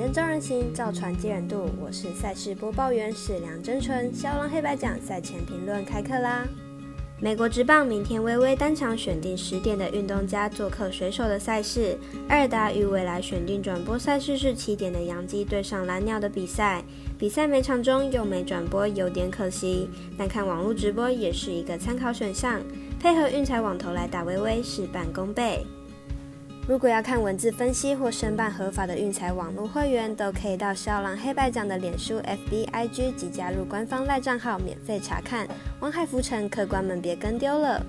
灯照人行，造船接人度。我是赛事播报员史梁真纯。肖龙黑白奖赛前评论开课啦！美国职棒明天微微单场选定十点的运动家做客水手的赛事。二打与未来选定转播赛事是七点的洋基对上蓝鸟的比赛。比赛每场中又没转播，有点可惜。但看网络直播也是一个参考选项，配合运彩网头来打微微，事半功倍。如果要看文字分析或申办合法的运财网络会员，都可以到肖郎黑白奖的脸书、FB、IG 及加入官方赖账号免费查看。王海浮沉，客官们别跟丢了。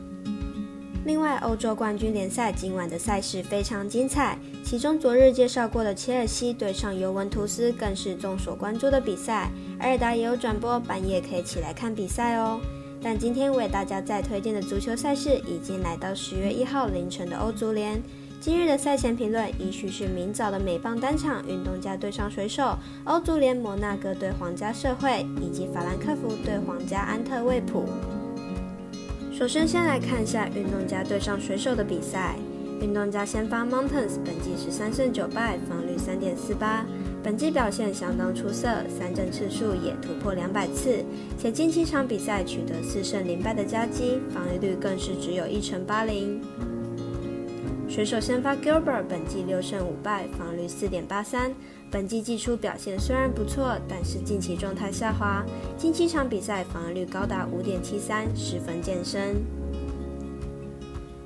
另外，欧洲冠军联赛今晚的赛事非常精彩，其中昨日介绍过的切尔西对上尤文图斯更是众所关注的比赛。埃尔达也有转播，半夜可以起来看比赛哦。但今天为大家再推荐的足球赛事，已经来到十月一号凌晨的欧足联。今日的赛前评论依序是明早的美棒单场，运动家对上水手；欧足联摩纳哥对皇家社会，以及法兰克福对皇家安特卫普。首先，先来看一下运动家对上水手的比赛。运动家先发 Mountains，本季是三胜九败，防率三点四八，本季表现相当出色，三振次数也突破两百次，且近七场比赛取得四胜零败的佳绩，防御率更是只有一成八零。水手先发 Gilbert 本季六胜五败，防率四点八三。本季季初表现虽然不错，但是近期状态下滑，近七场比赛防御率高达五点七三，十分健身。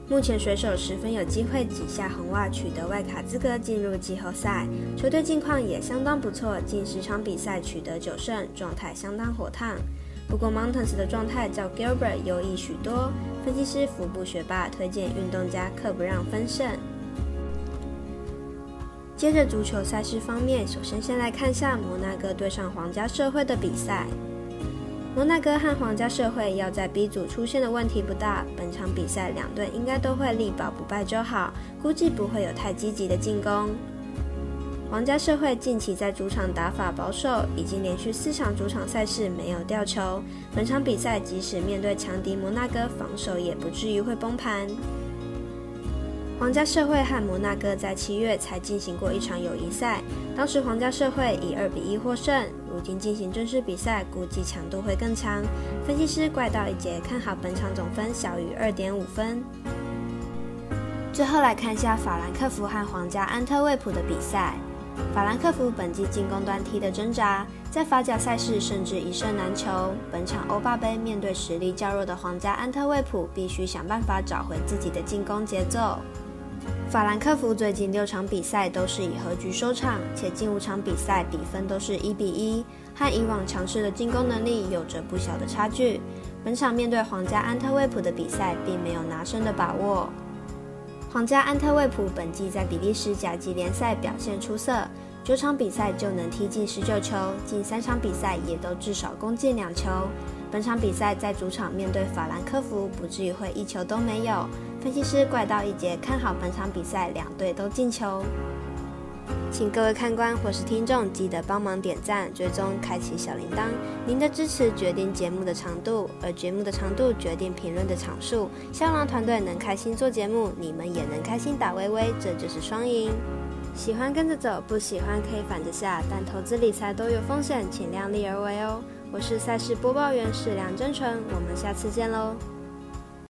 目前水手十分有机会挤下红袜，取得外卡资格进入季后赛。球队近况也相当不错，近十场比赛取得九胜，状态相当火烫。不过 Mountains 的状态较 Gilbert 优异许多。分析师福部学霸推荐运动家克不让分胜。接着足球赛事方面，首先先来看下摩纳哥对上皇家社会的比赛。摩纳哥和皇家社会要在 B 组出现的问题不大，本场比赛两队应该都会力保不败就好，估计不会有太积极的进攻。皇家社会近期在主场打法保守，已经连续四场主场赛事没有掉球。本场比赛即使面对强敌摩纳哥，防守也不至于会崩盘。皇家社会和摩纳哥在七月才进行过一场友谊赛，当时皇家社会以二比一获胜。如今进行正式比赛，估计强度会更强。分析师怪盗一节看好本场总分小于二点五分。最后来看一下法兰克福和皇家安特卫普的比赛。法兰克福本季进攻端踢的挣扎，在法甲赛事甚至一胜难求。本场欧霸杯面对实力较弱的皇家安特卫普，必须想办法找回自己的进攻节奏。法兰克福最近六场比赛都是以和局收场，且近五场比赛比分都是一比一，和以往强势的进攻能力有着不小的差距。本场面对皇家安特卫普的比赛，并没有拿胜的把握。皇家安特卫普本季在比利时甲级联赛表现出色，九场比赛就能踢进十九球，近三场比赛也都至少攻进两球。本场比赛在主场面对法兰克福，不至于会一球都没有。分析师怪盗一杰看好本场比赛两队都进球。请各位看官或是听众记得帮忙点赞、追踪、开启小铃铛。您的支持决定节目的长度，而节目的长度决定评论的场数。香囊团队能开心做节目，你们也能开心打微微，这就是双赢。喜欢跟着走，不喜欢可以反着下，但投资理财都有风险，请量力而为哦。我是赛事播报员史梁真纯，我们下次见喽。